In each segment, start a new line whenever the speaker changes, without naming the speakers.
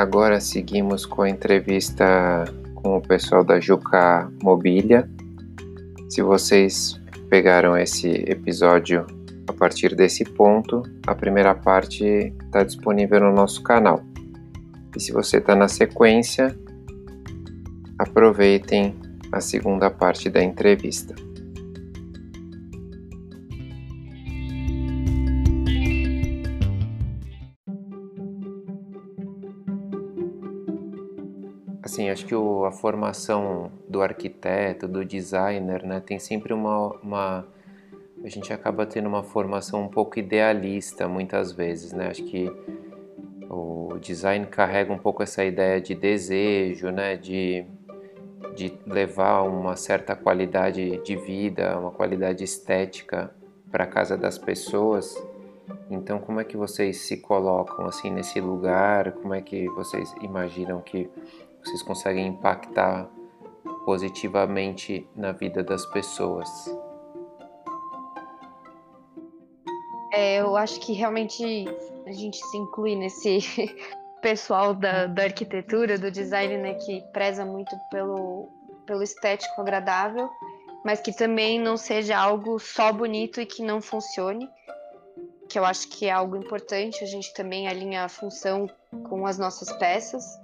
Agora seguimos com a entrevista com o pessoal da Juca Mobília. Se vocês pegaram esse episódio a partir desse ponto, a primeira parte está disponível no nosso canal. E se você está na sequência, aproveitem a segunda parte da entrevista. Acho que o, a formação do arquiteto, do designer, né, tem sempre uma, uma, A gente acaba tendo uma formação um pouco idealista muitas vezes, né? Acho que o design carrega um pouco essa ideia de desejo, né? De, de levar uma certa qualidade de vida, uma qualidade estética para a casa das pessoas. Então, como é que vocês se colocam assim nesse lugar? Como é que vocês imaginam que vocês conseguem impactar positivamente na vida das pessoas?
É, eu acho que realmente a gente se inclui nesse pessoal da, da arquitetura, do design, né, que preza muito pelo, pelo estético agradável, mas que também não seja algo só bonito e que não funcione, que eu acho que é algo importante. A gente também alinha a função com as nossas peças.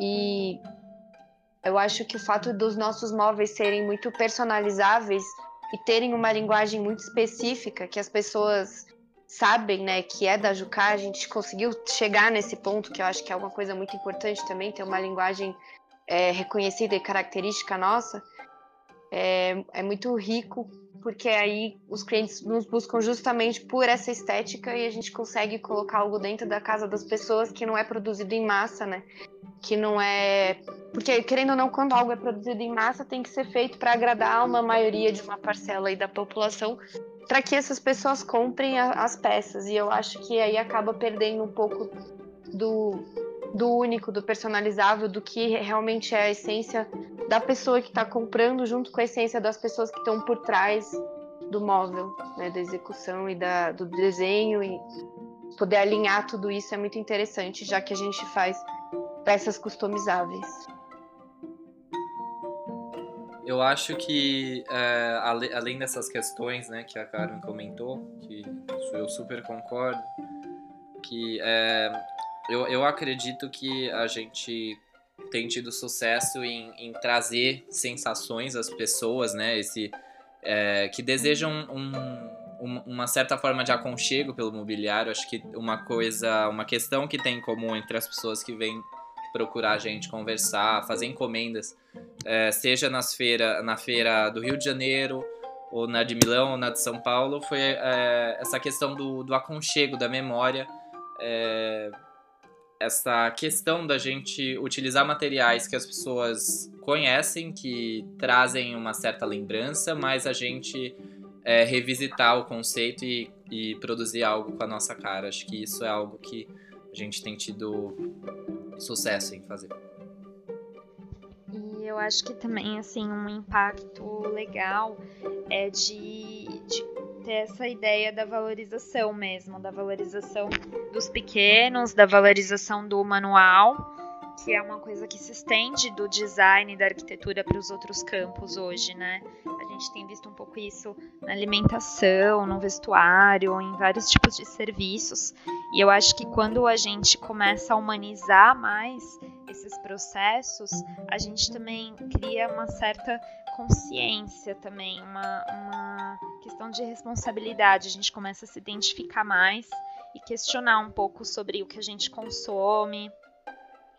E eu acho que o fato dos nossos móveis serem muito personalizáveis e terem uma linguagem muito específica que as pessoas sabem, né, que é da Jucá, a gente conseguiu chegar nesse ponto que eu acho que é uma coisa muito importante também, ter uma linguagem é, reconhecida e característica nossa, é, é muito rico, porque aí os clientes nos buscam justamente por essa estética e a gente consegue colocar algo dentro da casa das pessoas que não é produzido em massa, né? Que não é. Porque, querendo ou não, quando algo é produzido em massa, tem que ser feito para agradar uma maioria de uma parcela aí da população, para que essas pessoas comprem a, as peças. E eu acho que aí acaba perdendo um pouco do, do único, do personalizável, do que realmente é a essência da pessoa que está comprando, junto com a essência das pessoas que estão por trás do móvel, né, da execução e da, do desenho. E poder alinhar tudo isso é muito interessante, já que a gente faz peças customizáveis.
Eu acho que, é, além dessas questões né, que a Karen comentou, que eu super concordo, que é, eu, eu acredito que a gente tem tido sucesso em, em trazer sensações às pessoas, né, esse, é, que desejam um, um, uma certa forma de aconchego pelo mobiliário. Acho que uma coisa, uma questão que tem em comum entre as pessoas que vêm procurar a gente, conversar, fazer encomendas, é, seja nas feira, na feira do Rio de Janeiro, ou na de Milão, ou na de São Paulo, foi é, essa questão do, do aconchego, da memória, é, essa questão da gente utilizar materiais que as pessoas conhecem, que trazem uma certa lembrança, mas a gente é, revisitar o conceito e, e produzir algo com a nossa cara. Acho que isso é algo que a gente tem tido sucesso em fazer.
E eu acho que também, assim, um impacto legal é de, de ter essa ideia da valorização mesmo, da valorização dos pequenos, da valorização do manual, que é uma coisa que se estende do design da arquitetura para os outros campos hoje, né? A gente tem visto um pouco isso na alimentação, no vestuário, em vários tipos de serviços. E eu acho que quando a gente começa a humanizar mais esses processos, a gente também cria uma certa consciência também, uma, uma questão de responsabilidade. A gente começa a se identificar mais e questionar um pouco sobre o que a gente consome,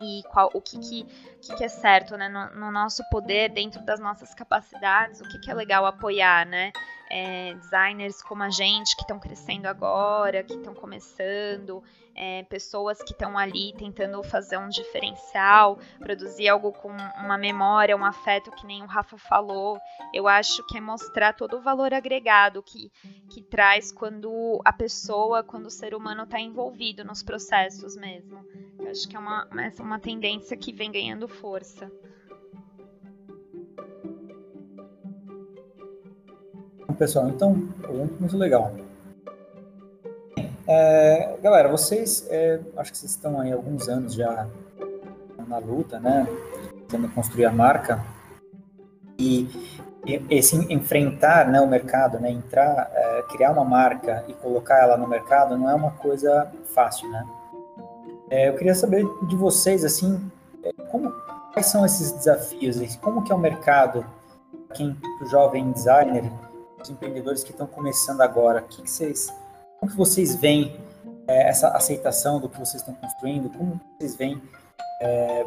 e qual, o que, que, que, que é certo né? No, no, nosso poder, dentro das nossas capacidades, o que, que é legal apoiar, né? É, designers como a gente que estão crescendo agora, que estão começando, é, pessoas que estão ali tentando fazer um diferencial, produzir algo com uma memória, um afeto, que nem o Rafa falou. Eu acho que é mostrar todo o valor agregado que, que traz quando a pessoa, quando o ser humano está envolvido nos processos mesmo. Eu acho que é uma, uma tendência que vem ganhando força.
Pessoal, então, muito legal. É, galera, vocês, é, acho que vocês estão aí alguns anos já na luta, né? Tentando construir a marca. E esse enfrentar né, o mercado, né, entrar, é, criar uma marca e colocar ela no mercado não é uma coisa fácil, né? É, eu queria saber de vocês, assim, é, como, quais são esses desafios? Como que é o mercado, quem, o jovem designer, os empreendedores que estão começando agora, que, que vocês, como que vocês veem é, essa aceitação do que vocês estão construindo? Como vocês veem é,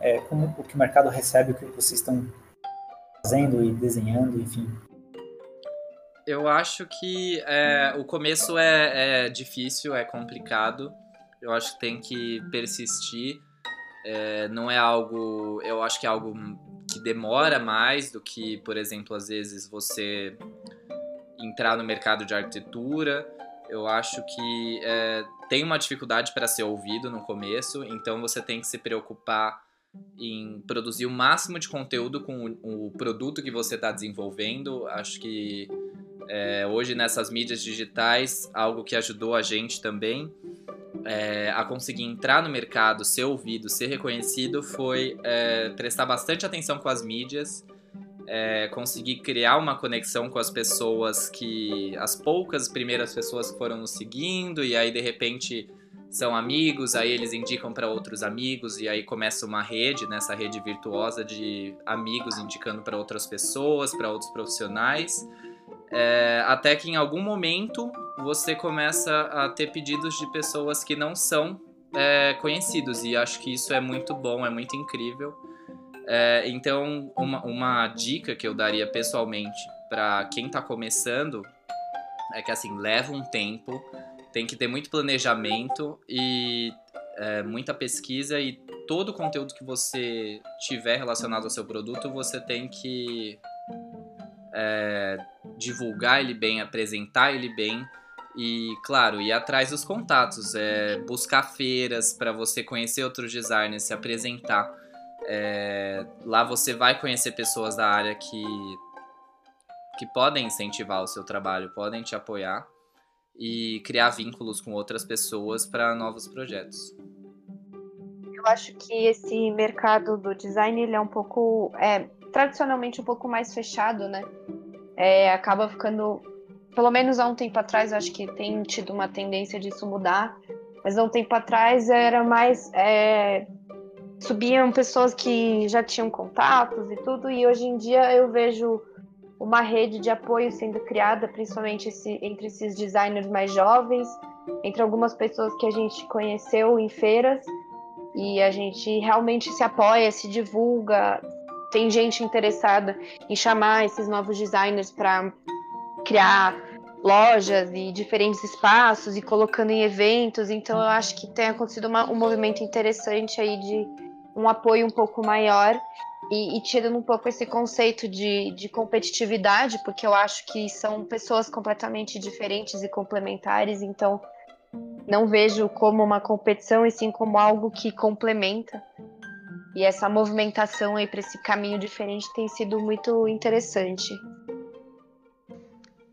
é, como o que o mercado recebe o que vocês estão fazendo e desenhando, enfim?
Eu acho que é, o começo é, é, difícil, é complicado. Eu acho que tem que persistir. É, não é algo. Eu acho que é algo que demora mais do que, por exemplo, às vezes você entrar no mercado de arquitetura. Eu acho que é, tem uma dificuldade para ser ouvido no começo, então você tem que se preocupar em produzir o máximo de conteúdo com o, o produto que você está desenvolvendo. Acho que é, hoje nessas mídias digitais, algo que ajudou a gente também é, a conseguir entrar no mercado, ser ouvido, ser reconhecido, foi é, prestar bastante atenção com as mídias, é, conseguir criar uma conexão com as pessoas que. as poucas primeiras pessoas que foram nos seguindo, e aí de repente são amigos, aí eles indicam para outros amigos e aí começa uma rede, nessa né, rede virtuosa de amigos indicando para outras pessoas, para outros profissionais, é, até que em algum momento você começa a ter pedidos de pessoas que não são é, conhecidos e acho que isso é muito bom, é muito incrível. É, então, uma, uma dica que eu daria pessoalmente para quem está começando é que assim leva um tempo tem que ter muito planejamento e é, muita pesquisa e todo o conteúdo que você tiver relacionado ao seu produto você tem que é, divulgar ele bem, apresentar ele bem e, claro, ir atrás dos contatos, é, buscar feiras para você conhecer outros designers, se apresentar. É, lá você vai conhecer pessoas da área que, que podem incentivar o seu trabalho, podem te apoiar e criar vínculos com outras pessoas para novos projetos.
Eu acho que esse mercado do design ele é um pouco, é, tradicionalmente um pouco mais fechado, né? É, acaba ficando, pelo menos há um tempo atrás, acho que tem tido uma tendência disso mudar, mas há um tempo atrás era mais é, subiam pessoas que já tinham contatos e tudo, e hoje em dia eu vejo uma rede de apoio sendo criada, principalmente esse, entre esses designers mais jovens, entre algumas pessoas que a gente conheceu em feiras, e a gente realmente se apoia, se divulga. Tem gente interessada em chamar esses novos designers para criar lojas e diferentes espaços e colocando em eventos. Então eu acho que tem acontecido uma, um movimento interessante aí de um apoio um pouco maior e, e, tirando um pouco esse conceito de, de competitividade, porque eu acho que são pessoas completamente diferentes e complementares, então não vejo como uma competição e sim como algo que complementa. E essa movimentação aí para esse caminho diferente tem sido muito interessante.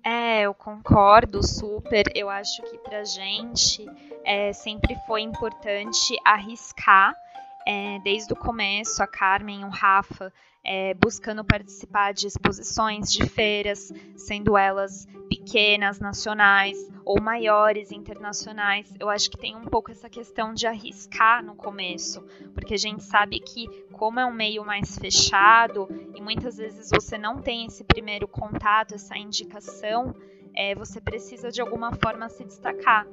É, eu concordo super. Eu acho que pra gente é, sempre foi importante arriscar é, desde o começo, a Carmen o Rafa é, buscando participar de exposições, de feiras, sendo elas pequenas, nacionais ou maiores, internacionais. Eu acho que tem um pouco essa questão de arriscar no começo, porque a gente sabe que, como é um meio mais fechado e muitas vezes você não tem esse primeiro contato, essa indicação, é, você precisa de alguma forma se destacar.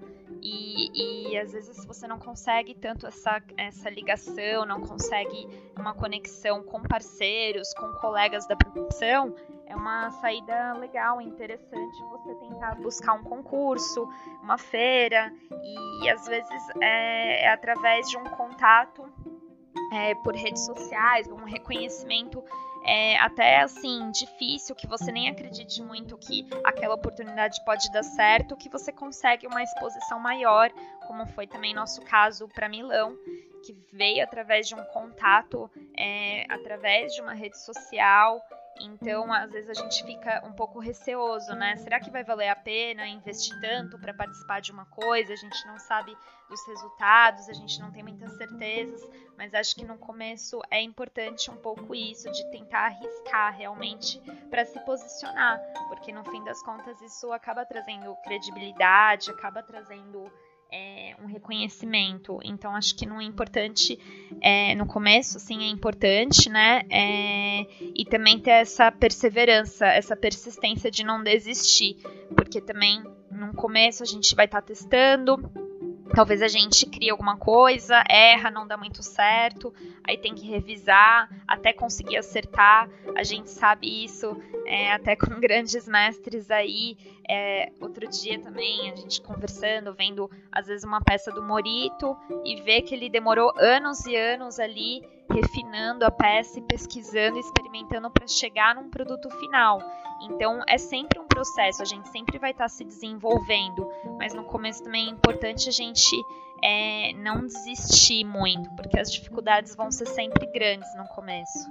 E, e às vezes você não consegue tanto essa, essa ligação, não consegue uma conexão com parceiros, com colegas da profissão, é uma saída legal, interessante você tentar buscar um concurso, uma feira, e às vezes é, é através de um contato é, por redes sociais, um reconhecimento é até assim difícil, que você nem acredite muito que aquela oportunidade pode dar certo, que você consegue uma exposição maior, como foi também nosso caso para Milão, que veio através de um contato, é, através de uma rede social Então, às vezes a gente fica um pouco receoso, né? Será que vai valer a pena investir tanto para participar de uma coisa? A gente não sabe dos resultados, a gente não tem muitas certezas, mas acho que no começo é importante um pouco isso de tentar arriscar realmente para se posicionar, porque no fim das contas isso acaba trazendo credibilidade, acaba trazendo é, um reconhecimento. Então, acho que não é importante, é, no começo, sim, é importante, né? É, e também ter essa perseverança, essa persistência de não desistir, porque também no começo a gente vai estar tá testando Talvez a gente crie alguma coisa, erra, não dá muito certo, aí tem que revisar até conseguir acertar. A gente sabe isso é, até com grandes mestres aí. É, outro dia também, a gente conversando, vendo às vezes uma peça do Morito e ver que ele demorou anos e anos ali refinando a peça e pesquisando, experimentando para chegar num produto final. Então é sempre um processo, a gente sempre vai estar tá se desenvolvendo, mas no começo também é importante a gente é, não desistir muito, porque as dificuldades vão ser sempre grandes no começo.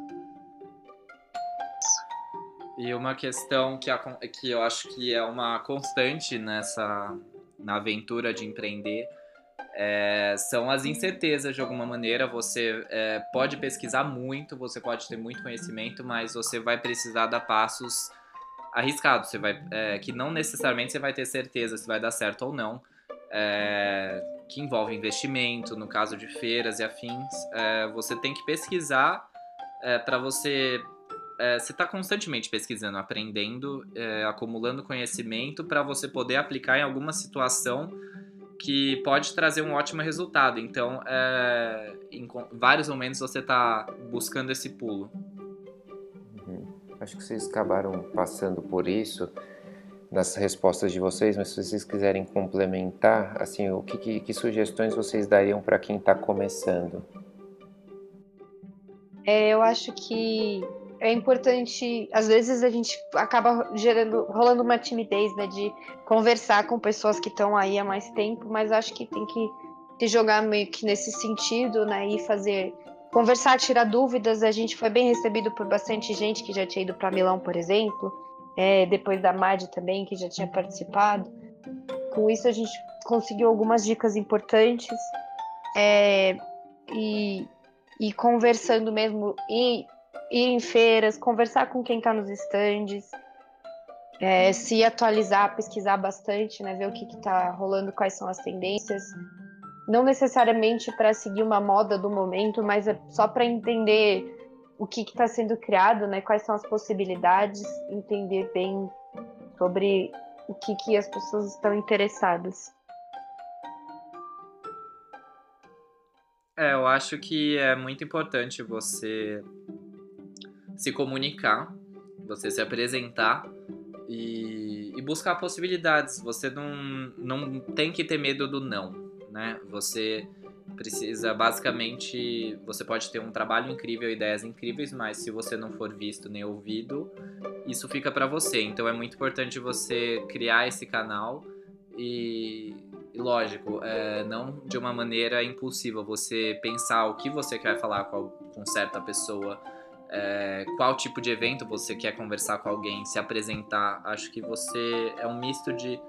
E uma questão que, a, que eu acho que é uma constante nessa na aventura de empreender é, são as incertezas de alguma maneira. Você é, pode pesquisar muito, você pode ter muito conhecimento, mas você vai precisar dar passos arriscados. Você vai, é, que não necessariamente você vai ter certeza se vai dar certo ou não. É, que envolve investimento, no caso de feiras e afins. É, você tem que pesquisar é, para você você está constantemente pesquisando, aprendendo, é, acumulando conhecimento para você poder aplicar em alguma situação que pode trazer um ótimo resultado. Então, é, em vários momentos você está buscando esse pulo.
Acho que vocês acabaram passando por isso nas respostas de vocês, mas se vocês quiserem complementar, assim, o que, que, que sugestões vocês dariam para quem está começando?
É, eu acho que é importante, às vezes a gente acaba gerando, rolando uma timidez, né, de conversar com pessoas que estão aí há mais tempo, mas acho que tem que se jogar meio que nesse sentido, né, e fazer conversar, tirar dúvidas. A gente foi bem recebido por bastante gente que já tinha ido para Milão, por exemplo, é, depois da Mad também, que já tinha participado. Com isso a gente conseguiu algumas dicas importantes é, e, e conversando mesmo e ir em feiras, conversar com quem está nos estandes, é, se atualizar, pesquisar bastante, né, ver o que está rolando, quais são as tendências. Não necessariamente para seguir uma moda do momento, mas é só para entender o que está sendo criado, né, quais são as possibilidades, entender bem sobre o que, que as pessoas estão interessadas.
É, eu acho que é muito importante você se comunicar, você se apresentar e, e, buscar possibilidades. Você não, não tem que ter medo do não, né? Você precisa basicamente você pode ter um trabalho incrível ideias incríveis mas se você não for visto nem ouvido isso fica para você então é muito importante você criar esse canal e, lógico é, não de uma maneira impulsiva você pensar o que você quer falar com, com certa pessoa é, qual tipo de evento você quer conversar com alguém, se apresentar. Acho que você é um misto de.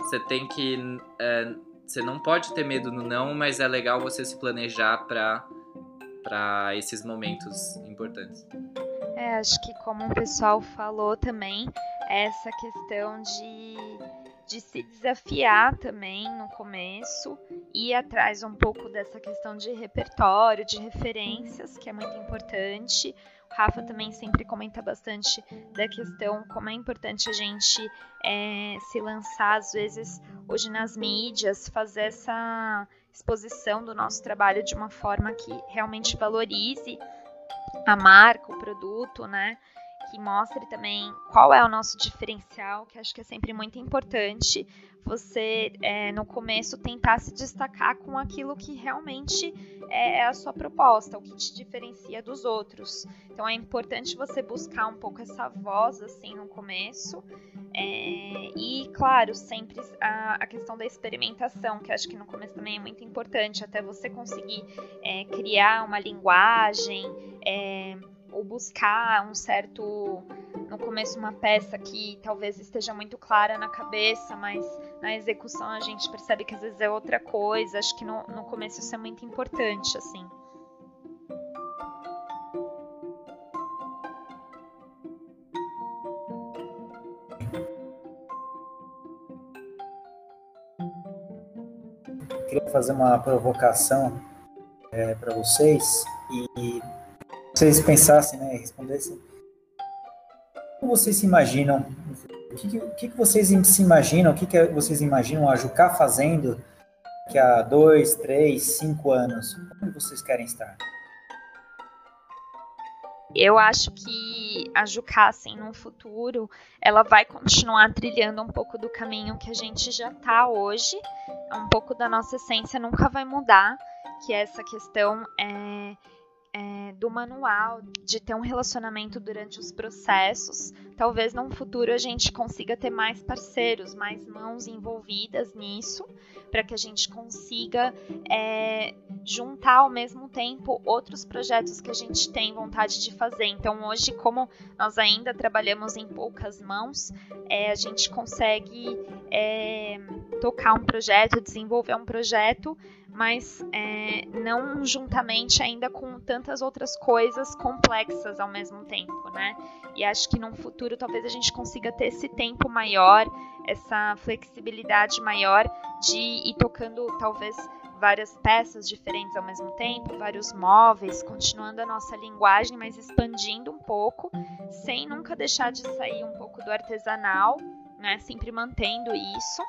Você tem que. É, você não pode ter medo no não, mas é legal você se planejar para esses momentos importantes.
É, acho que como o pessoal falou também, essa questão de de se desafiar também no começo, ir atrás um pouco dessa questão de repertório, de referências, que é muito importante. Rafa também sempre comenta bastante da questão como é importante a gente é, se lançar, às vezes, hoje nas mídias, fazer essa exposição do nosso trabalho de uma forma que realmente valorize a marca, o produto, né? Que mostre também qual é o nosso diferencial, que acho que é sempre muito importante você, é, no começo, tentar se destacar com aquilo que realmente é, é a sua proposta, o que te diferencia dos outros. Então, é importante você buscar um pouco essa voz, assim, no começo. É, e, claro, sempre a, a, questão da experimentação, que acho que no começo também é muito importante, até você conseguir é, criar uma linguagem é, ou buscar um certo no começo uma peça que talvez esteja muito clara na cabeça, mas na execução a gente percebe que às vezes é outra coisa. Acho que no, no começo isso é muito importante, assim.
queria fazer uma provocação é, para vocês e vocês pensassem, né, respondessem. Como vocês se imaginam? O que, que, vocês se imaginam? O que, que vocês imaginam a Jucá fazendo daqui a dois, três, cinco anos? Como vocês querem estar?
Eu acho que a Jucá, assim, no futuro, ela vai continuar trilhando um pouco do caminho que a gente já está hoje. Um pouco da nossa essência nunca vai mudar, que é essa questão é, é, do manual, de ter um relacionamento durante os processos. Talvez no futuro a gente consiga ter mais parceiros, mais mãos envolvidas nisso, para que a gente consiga é, juntar ao mesmo tempo outros projetos que a gente tem vontade de fazer. Então, hoje, como nós ainda trabalhamos em poucas mãos, é, a gente consegue é, tocar um projeto, desenvolver um projeto mas é, não juntamente ainda com tantas outras coisas complexas ao mesmo tempo, né? E acho que num futuro talvez a gente consiga ter esse tempo maior, essa flexibilidade maior de ir tocando talvez várias peças diferentes ao mesmo tempo, vários móveis, continuando a nossa linguagem, mas expandindo um pouco, sem nunca deixar de sair um pouco do artesanal, né? Sempre mantendo isso.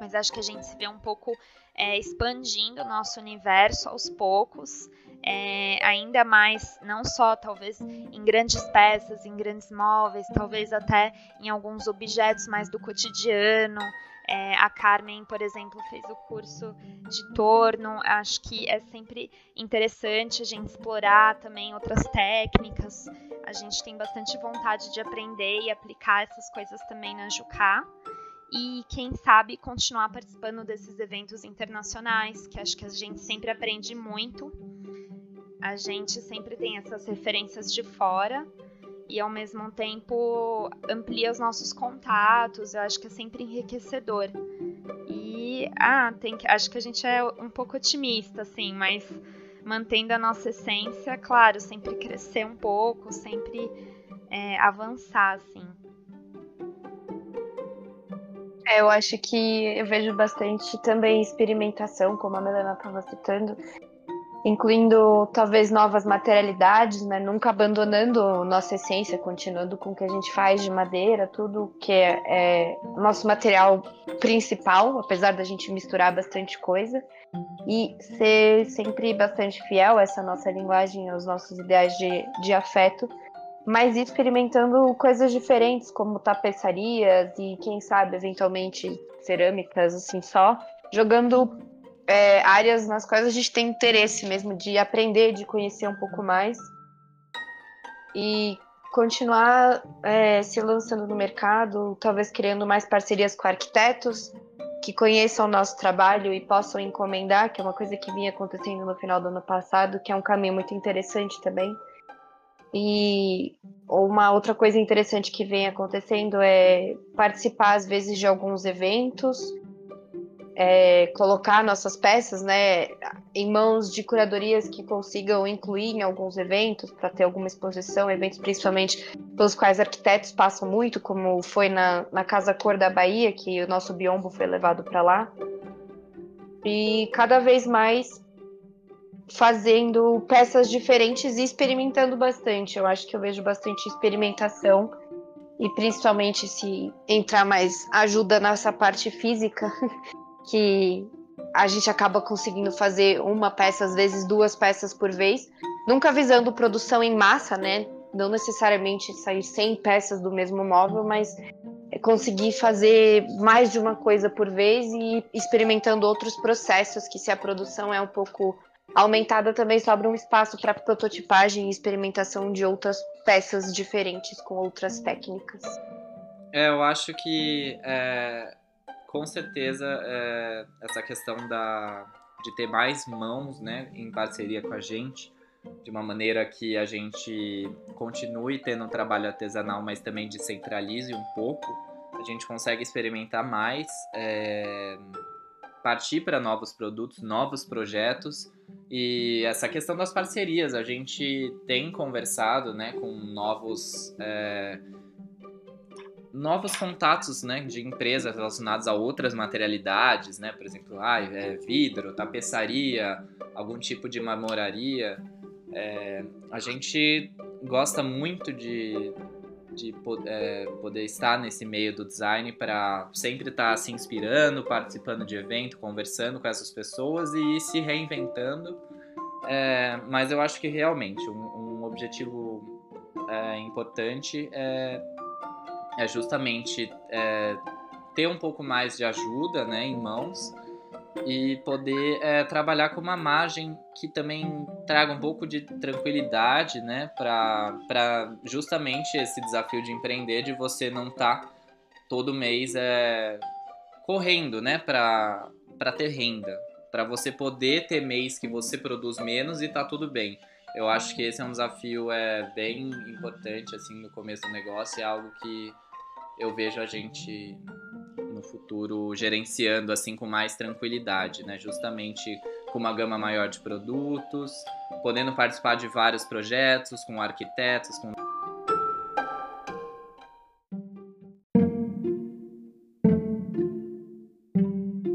Mas acho que a gente se vê um pouco é, expandindo o nosso universo aos poucos, é, ainda mais, não só talvez em grandes peças, em grandes móveis, talvez até em alguns objetos mais do cotidiano. É, a Carmen, por exemplo, fez o curso de torno. Acho que é sempre interessante a gente explorar também outras técnicas. A gente tem bastante vontade de aprender e aplicar essas coisas também na Jucá e quem sabe continuar participando desses eventos internacionais, que acho que a gente sempre aprende muito. A gente sempre tem essas referências de fora e ao mesmo tempo amplia os nossos contatos. Eu acho que é sempre enriquecedor. E ah, tem que, acho que a gente é um pouco otimista assim, mas mantendo a nossa essência, claro, sempre crescer um pouco, sempre é, avançar assim.
É, eu acho que eu vejo bastante também experimentação, como a Melena estava citando, incluindo talvez novas materialidades, né? Nunca abandonando nossa essência, continuando com o que a gente faz de madeira, tudo que é, é nosso material principal, apesar da gente misturar bastante coisa, e ser sempre bastante fiel a essa nossa linguagem, aos nossos ideais de, de afeto, mas experimentando coisas diferentes, como tapeçarias e, quem sabe, eventualmente cerâmicas, assim, só. Jogando é, áreas nas quais a gente tem interesse mesmo de aprender, de conhecer um pouco mais. E continuar é, se lançando no mercado, talvez criando mais parcerias com arquitetos que conheçam o nosso trabalho e possam encomendar, que é uma coisa que vinha acontecendo no final do ano passado, que é um caminho muito interessante também. E uma outra coisa interessante que vem acontecendo é participar, às vezes, de alguns eventos, é, colocar nossas peças né, em mãos de curadorias que consigam incluir em alguns eventos, para ter alguma exposição, eventos principalmente pelos quais arquitetos passam muito, como foi na, na Casa Cor da Bahia, que o nosso biombo foi levado para lá. E cada vez mais fazendo peças diferentes e experimentando bastante. Eu acho que eu vejo bastante experimentação e principalmente se entrar mais ajuda nessa parte física, que a gente acaba conseguindo fazer uma peça, às vezes duas peças por vez, nunca visando produção em massa, né? Não necessariamente sair 100 peças do mesmo móvel, mas conseguir fazer mais de uma coisa por vez e experimentando outros processos que se a produção é um pouco aumentada também sobra um espaço para prototipagem e experimentação de outras peças diferentes com outras técnicas.
É, eu acho que é, com certeza é, essa questão da, de ter mais mãos né, em parceria com a gente de uma maneira que a gente continue tendo um trabalho artesanal, mas também descentralize um pouco, a gente consegue experimentar mais, é, partir para novos produtos, novos projetos e essa questão das parcerias. A gente tem conversado né, com novos. É, novos contatos né, de empresas relacionadas a outras materialidades, né? por exemplo, ah, é vidro, tapeçaria, algum tipo de marmoraria. É, a gente gosta muito de, de é, poder estar nesse meio do design para sempre estar se inspirando, participando de evento, conversando com essas pessoas e se reinventando. É, mas eu acho que realmente um, um objetivo é, importante é, é justamente é, ter um pouco mais de ajuda né, em mãos e poder é, trabalhar com uma margem que também traga um pouco de tranquilidade, né, para justamente esse desafio de empreender, de você não estar tá todo mês é, correndo, né, para ter renda, para você poder ter mês que você produz menos e tá tudo bem. Eu acho que esse é um desafio é bem importante assim no começo do negócio, é algo que eu vejo a gente no futuro gerenciando assim com mais tranquilidade, né? Justamente com uma gama maior de produtos, podendo participar de vários projetos com arquitetos, com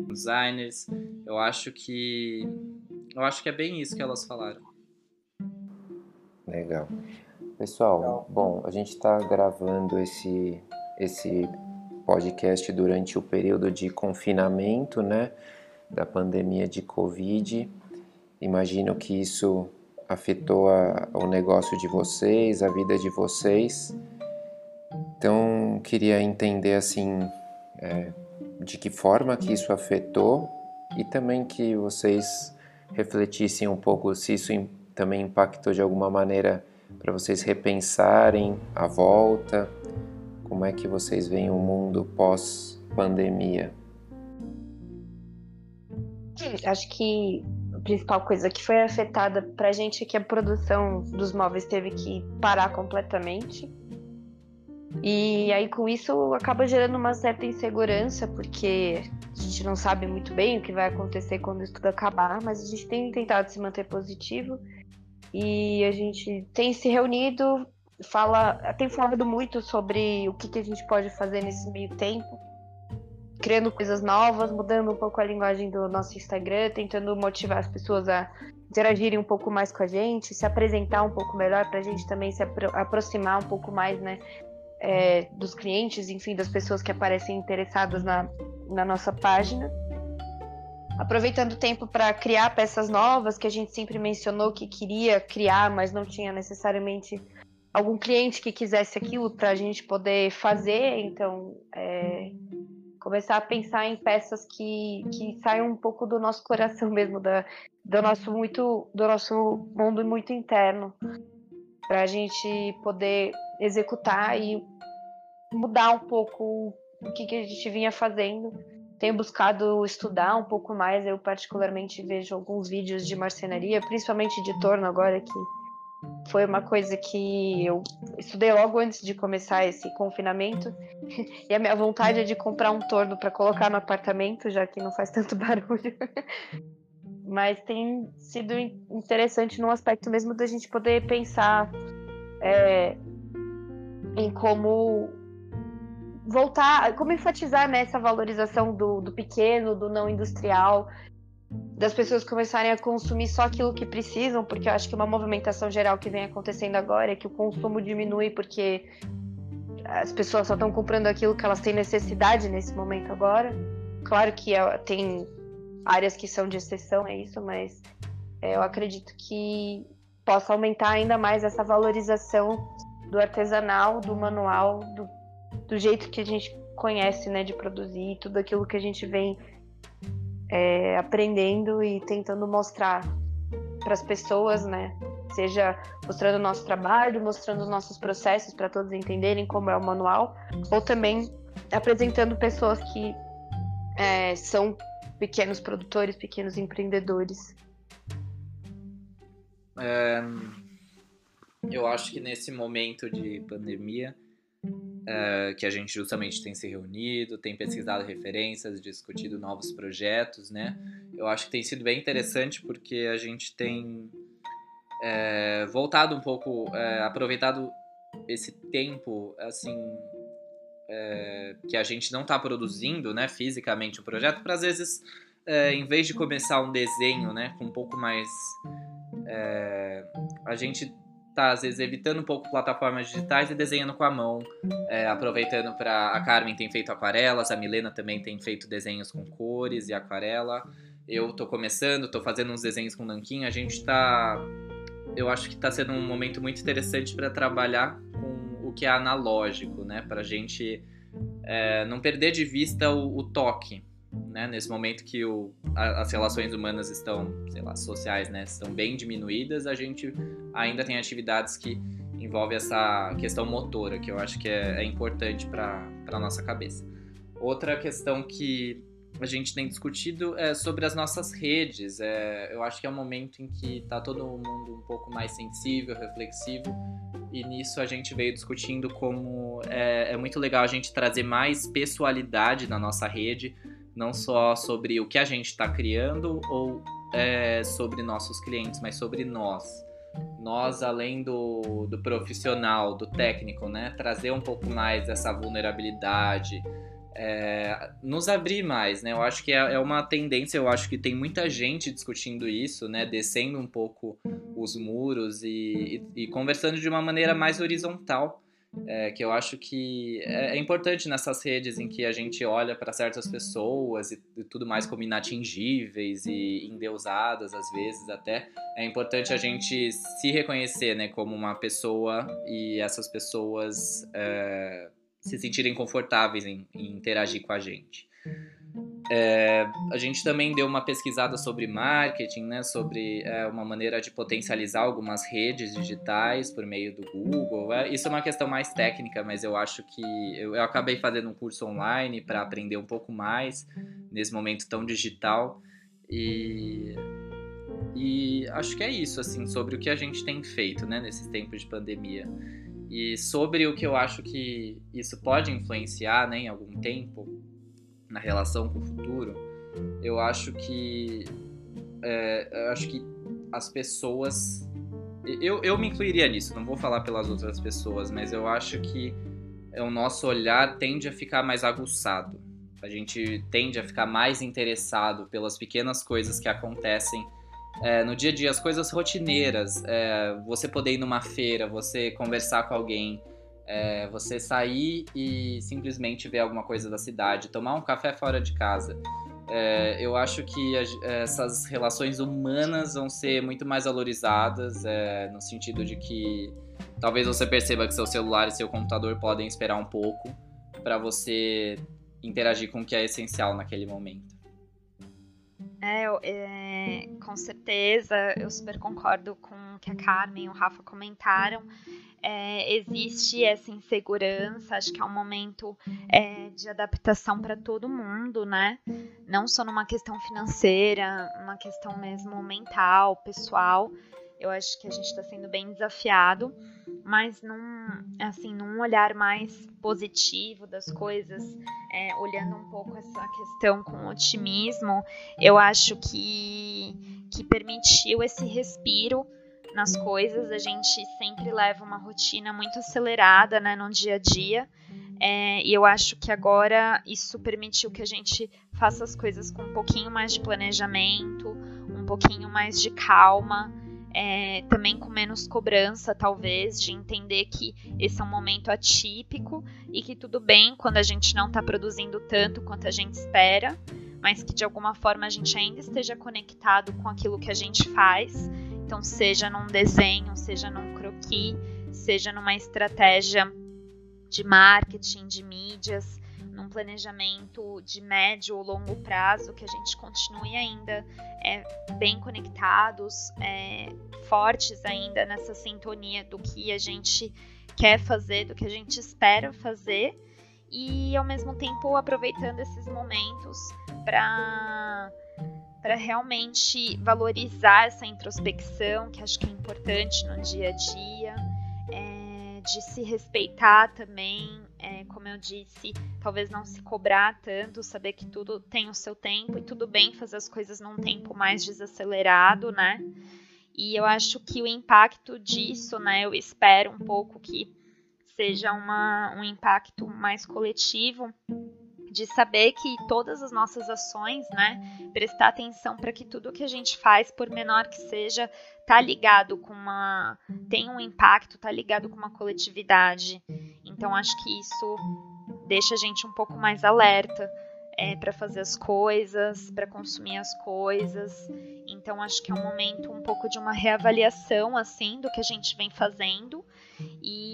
designers. Eu acho que eu acho que é bem isso que elas falaram.
Legal. Pessoal, bom, a gente está gravando esse esse podcast durante o período de confinamento, né, da pandemia de Covid. Imagino que isso afetou a, o negócio de vocês, a vida de vocês. Então, queria entender assim é, de que forma que isso afetou e também que vocês refletissem um pouco se isso também impactou de alguma maneira para vocês repensarem a volta como é que vocês veem o mundo pós-pandemia?
Acho que a principal coisa que foi afetada para a gente é que a produção dos móveis teve que parar completamente. E aí com isso acaba gerando uma certa insegurança, porque a gente não sabe muito bem o que vai acontecer quando isso tudo acabar, mas a gente tem tentado se manter positivo e a gente tem se reunido fala, tem falado muito sobre o que, que a gente pode fazer nesse meio tempo, criando coisas novas, mudando um pouco a linguagem do nosso Instagram, tentando motivar as pessoas a interagirem um pouco mais com a gente, se apresentar um pouco melhor para a gente também se apro aproximar um pouco mais, né, é, dos clientes, enfim, das pessoas que aparecem interessadas na, na nossa página. Aproveitando o tempo para criar peças novas que a gente sempre mencionou que queria criar, mas não tinha necessariamente algum cliente que quisesse aquilo para a gente poder fazer, então é, começar a pensar em peças que, que saiam um pouco do nosso coração mesmo, da, do nosso muito do nosso mundo muito interno, para a gente poder executar e mudar um pouco o que, que a gente vinha fazendo. Tenho buscado estudar um pouco mais. Eu particularmente vejo alguns vídeos de marcenaria, principalmente de torno agora que foi uma coisa que eu estudei logo antes de começar esse confinamento. E a minha vontade é de comprar um torno para colocar no apartamento, já que não faz tanto barulho. Mas tem sido interessante no aspecto mesmo da gente poder pensar é, em como voltar, como enfatizar nessa né, valorização do, do pequeno, do não industrial, das pessoas começarem a consumir só aquilo que precisam, porque eu acho que uma movimentação geral que vem acontecendo agora é que o consumo diminui porque as pessoas só estão comprando aquilo que elas têm necessidade nesse momento agora. Claro que é, tem áreas que são de exceção, é isso, mas é, eu acredito que possa aumentar ainda mais essa valorização do artesanal, do manual, do, do jeito que a gente conhece, né, de produzir, tudo aquilo que a gente vem é, aprendendo e tentando mostrar para as pessoas, né? Seja mostrando o nosso trabalho, mostrando os nossos processos para todos entenderem como é o manual, ou também apresentando pessoas que é, são pequenos produtores, pequenos empreendedores.
é, eu acho que nesse momento de pandemia, é, que a gente justamente tem se reunido, tem pesquisado referências, discutido novos projetos, né? Eu acho que tem sido bem interessante porque a gente tem é, voltado um pouco, é, aproveitado esse tempo, assim, é, que a gente não está produzindo, né, fisicamente o projeto, para às vezes, em vez de começar um desenho, né, com um pouco mais, a gente tá às vezes evitando um pouco plataformas digitais e desenhando com a mão, é, aproveitando para a Carmen tem feito aquarelas, a Milena também tem feito desenhos com cores e aquarela. Eu tô começando, tô fazendo uns desenhos com nanquim, a gente tá eu acho que está sendo um momento muito interessante para trabalhar com o que é analógico, né? Para a gente é, não perder de vista o, o toque, né? Nesse momento que o, a, as relações humanas estão, sei lá, sociais, né? Estão bem diminuídas, a gente ainda tem atividades que envolvem essa questão motora, que eu acho que é, é importante para a nossa cabeça. Outra questão que a gente tem discutido é sobre as nossas redes. É, eu acho que é um momento em que está todo mundo um pouco mais sensível, reflexivo, e nisso a gente veio discutindo como é, é muito legal a gente trazer mais pessoalidade na nossa rede, não só sobre o que a gente está criando ou é, sobre nossos clientes, mas sobre nós. Nós, além do, do profissional, do técnico, né? Trazer um pouco mais dessa vulnerabilidade, é, nos abrir mais, né? Eu acho que é, é, uma tendência, eu acho que tem muita gente discutindo isso, né? Descendo um pouco os muros e, e, e conversando de uma maneira mais horizontal, é, que eu acho que é, é, importante nessas redes em que a gente olha para certas pessoas e, e, tudo mais como inatingíveis e endeusadas às vezes até. É importante a gente se reconhecer, né? Como uma pessoa e essas pessoas é, se sentirem confortáveis em, em interagir com a gente. É, a gente também deu uma pesquisada sobre marketing, né, sobre é, uma maneira de potencializar algumas redes digitais por meio do Google. É, isso é uma questão mais técnica, mas eu acho que eu, eu acabei fazendo um curso online para aprender um pouco mais nesse momento tão digital e e acho que é isso assim sobre o que a gente tem feito, né, nesses tempos de pandemia. E sobre o que eu acho que isso pode influenciar né, em algum tempo na relação com o futuro, eu acho que é, eu acho que as pessoas eu, eu me incluiria nisso, não vou falar pelas outras pessoas, mas eu acho que o nosso olhar tende a ficar mais aguçado. A gente tende a ficar mais interessado pelas pequenas coisas que acontecem é, no dia a dia, as coisas rotineiras, é, você poder ir numa feira, você conversar com alguém, é, você sair e simplesmente ver alguma coisa da cidade, tomar um café fora de casa. É, eu acho que a, essas relações humanas vão ser muito mais valorizadas, é, no sentido de que talvez você perceba que seu celular e seu computador podem esperar um pouco para você interagir com o que é essencial naquele momento.
É, é, com certeza, eu super concordo com o que a Carmen e o Rafa comentaram. É, existe essa insegurança, acho que é um momento é, de adaptação para todo mundo, né? Não só numa questão financeira, uma questão mesmo mental, pessoal. Eu acho que a gente está sendo bem desafiado, mas num, assim, num olhar mais positivo das coisas, é, olhando um pouco essa questão com otimismo, eu acho que, que permitiu esse respiro nas coisas. A gente sempre leva uma rotina muito acelerada né, no dia a dia. É, e eu acho que agora isso permitiu que a gente faça as coisas com um pouquinho mais de planejamento, um pouquinho mais de calma é, também com menos cobrança, talvez, de entender que esse é um momento atípico e que tudo bem quando a gente não está produzindo tanto quanto a gente espera, mas que de alguma forma a gente ainda esteja conectado com aquilo que a gente faz. Então, seja num desenho, seja num croquis, seja numa estratégia de marketing, de mídias, num planejamento de médio ou longo prazo, que a gente continue ainda é, bem conectados, é, fortes ainda nessa sintonia do que a gente quer fazer, do que a gente espera fazer. E ao mesmo tempo aproveitando esses momentos para para realmente valorizar essa introspecção, que acho que é importante no dia a dia, é, de se respeitar também, é, como eu disse, talvez não se cobrar tanto, saber que tudo tem o seu tempo e tudo bem fazer as coisas num tempo mais desacelerado, né? E eu acho que o impacto disso, né, eu espero um pouco que seja uma, um impacto mais coletivo de saber que todas as nossas ações, né, prestar atenção para que tudo que a gente faz, por menor que seja, tá ligado com uma tem um impacto, tá ligado com uma coletividade. Então acho que isso deixa a gente um pouco mais alerta é, para fazer as coisas, para consumir as coisas. Então acho que é um momento um pouco de uma reavaliação assim do que a gente vem fazendo e,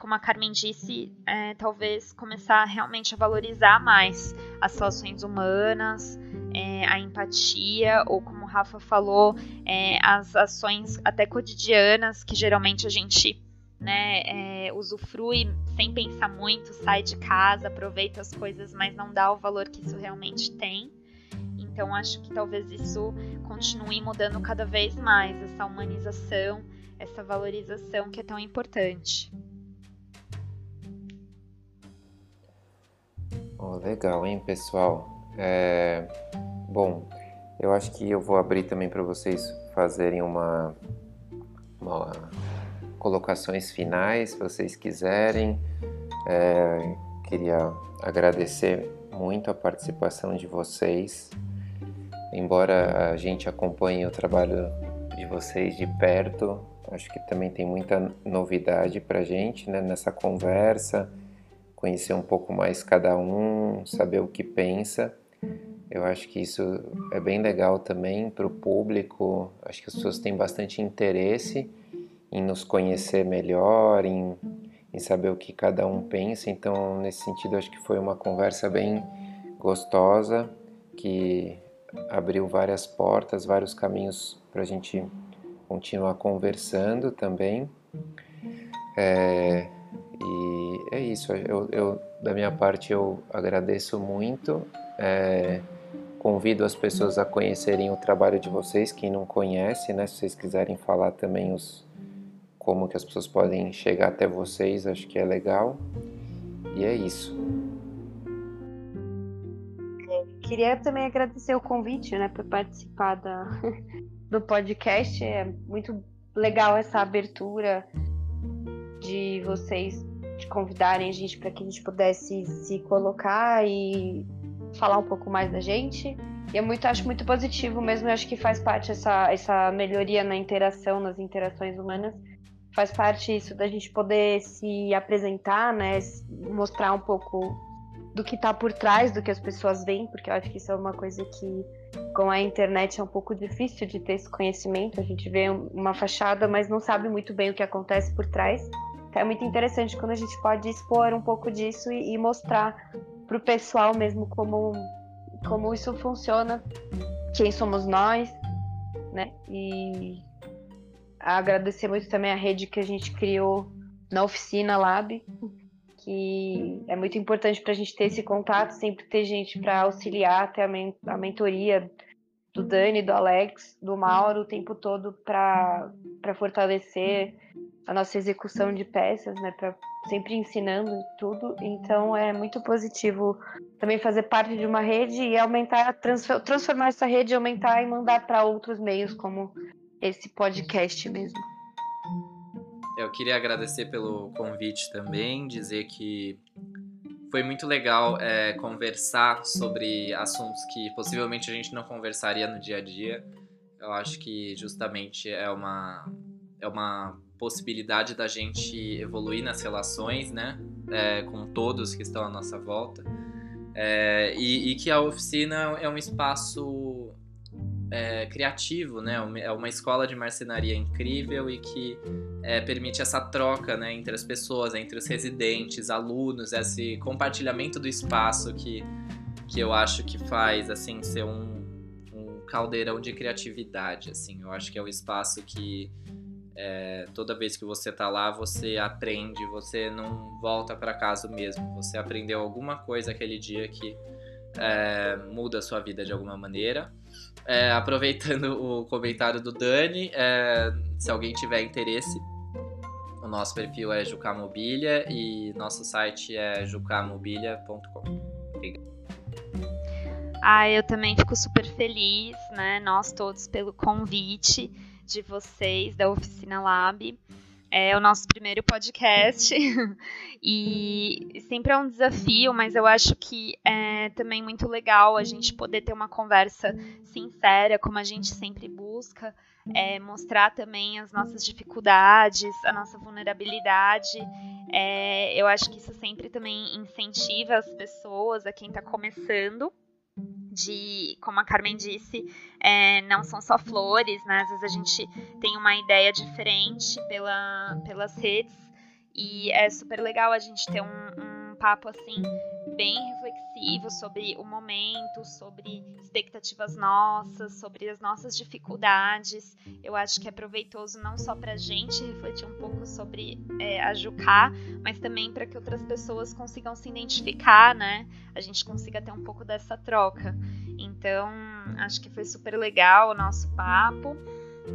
como a Carmen disse, é, talvez começar realmente a valorizar mais as relações humanas, é, a empatia ou como o Rafa falou, é, as ações até cotidianas que geralmente a gente né, é, usufrui sem pensar muito, sai de casa, aproveita as coisas, mas não dá o valor que isso realmente tem. Então acho que talvez isso continue mudando cada vez mais, essa humanização, essa valorização que é tão importante.
Oh, legal, hein, pessoal? É... Bom, eu acho que eu vou abrir também para vocês fazerem uma, uma colocações finais, se vocês quiserem. É, queria agradecer muito a participação de vocês. Embora a gente acompanhe o trabalho de vocês de perto, acho que também tem muita novidade para gente né, nessa conversa, conhecer um pouco mais cada um, saber o que pensa. Eu acho que isso é bem legal também para o público. Acho que as pessoas têm bastante interesse em nos conhecer melhor, em, em saber o que cada um pensa. Então, nesse sentido, acho que foi uma conversa bem gostosa que abriu várias portas, vários caminhos para a gente continuar conversando também. É, e é isso. Eu, eu, da minha parte, eu agradeço muito. É, convido as pessoas a conhecerem o trabalho de vocês, quem não conhece, né? Se vocês quiserem falar também os, como que as pessoas podem chegar até vocês, acho que é legal. E é isso.
Queria também agradecer o convite, né, para participar da, do podcast. É muito legal essa abertura de vocês de convidarem a gente para que a gente pudesse se colocar e falar um pouco mais da gente. E eu muito, acho muito positivo mesmo, eu acho que faz parte essa, essa melhoria na interação, nas interações humanas, faz parte isso da gente poder se apresentar, né, mostrar um pouco do que está por trás do que as pessoas veem, porque eu acho que isso é uma coisa que com a internet é um pouco difícil de ter esse conhecimento. A gente vê uma fachada, mas não sabe muito bem o que acontece por trás. Então é muito interessante quando a gente pode expor um pouco disso e, e mostrar para o pessoal mesmo como como isso funciona, quem somos nós, né? E agradecer muito também a rede que a gente criou na oficina Lab, que é muito importante para a gente ter esse contato, sempre ter gente para auxiliar, ter a, men a mentoria do Dani, do Alex, do Mauro o tempo todo para fortalecer a nossa execução de peças, né? Pra, sempre ensinando tudo. Então é muito positivo também fazer parte de uma rede e aumentar, transformar essa rede, aumentar e mandar para outros meios como esse podcast mesmo.
Eu queria agradecer pelo convite também, dizer que foi muito legal é, conversar sobre assuntos que possivelmente a gente não conversaria no dia a dia. Eu acho que justamente é uma, é uma possibilidade da gente evoluir nas relações, né? É, com todos que estão à nossa volta. É, e, e, que a oficina é um espaço é, criativo, né? É uma escola de marcenaria incrível e que é, permite essa troca né, entre as pessoas, entre os residentes, alunos, esse compartilhamento do espaço que, que eu acho que faz assim ser um, um caldeirão de criatividade. Assim, eu acho que é um espaço que é, toda vez que você tá lá, você aprende, você não volta para casa mesmo. Você aprendeu alguma coisa aquele dia que é, muda a sua vida de alguma maneira. É, aproveitando o comentário do Dani, é, se alguém tiver interesse, o nosso perfil é Jucamobilia e nosso site é jucamobilia.com.
Ah, eu também fico super feliz, né? Nós todos pelo convite de vocês da Oficina Lab. É o nosso primeiro podcast e sempre é um desafio, mas eu acho que é também muito legal a gente poder ter uma conversa sincera, como a gente sempre busca, é, mostrar também as nossas dificuldades, a nossa vulnerabilidade. É, eu acho que isso sempre também incentiva as pessoas, a quem está começando de, como a Carmen disse, é, não são só flores, né? Às vezes a gente tem uma ideia diferente pela, pelas redes e é super legal a gente ter um, um papo assim bem reflexivo sobre o momento, sobre expectativas nossas, sobre as nossas dificuldades. Eu acho que é proveitoso não só para a gente refletir um pouco sobre é, a Jucá, mas também para que outras pessoas consigam se identificar, né? A gente consiga ter um pouco dessa troca. Então, acho que foi super legal o nosso papo.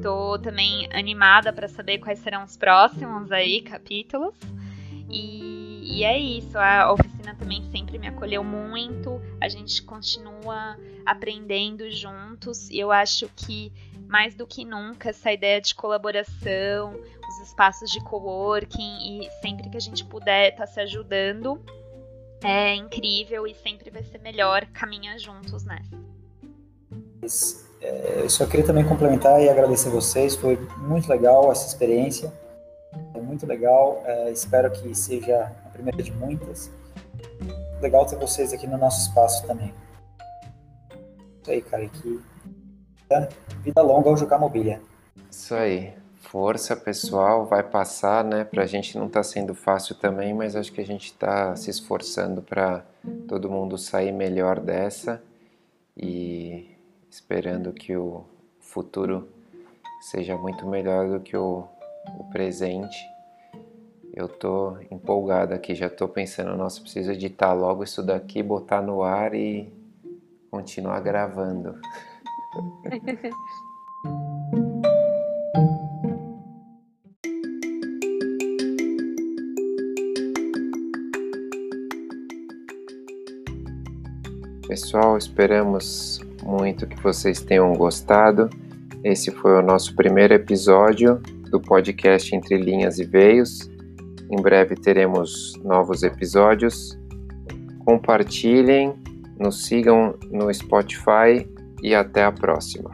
Tô também animada para saber quais serão os próximos aí capítulos. E, e, é isso, a oficina também sempre me acolheu muito, a gente continua aprendendo juntos, e eu acho que mais do que nunca essa ideia de colaboração, os espaços de coworking e sempre que a gente puder estar tá se ajudando é incrível e sempre vai ser melhor caminhar juntos nessa.
É, eu só queria também complementar e agradecer vocês, foi muito legal essa experiência é muito legal. É, espero que seja primeira de muitas. Legal ter vocês aqui no nosso espaço também. Isso aí, cara. Que vida longa ao jogar mobília.
Isso aí. Força, pessoal. Vai passar, né? Pra gente não tá sendo fácil também, mas acho que a gente tá se esforçando para todo mundo sair melhor dessa e esperando que o futuro seja muito melhor do que o o presente. Eu tô empolgado aqui, já tô pensando, nossa, preciso editar logo isso daqui, botar no ar e continuar gravando. Pessoal, esperamos muito que vocês tenham gostado. Esse foi o nosso primeiro episódio do podcast Entre Linhas e Veios. Em breve teremos novos episódios. Compartilhem, nos sigam no Spotify e até a próxima.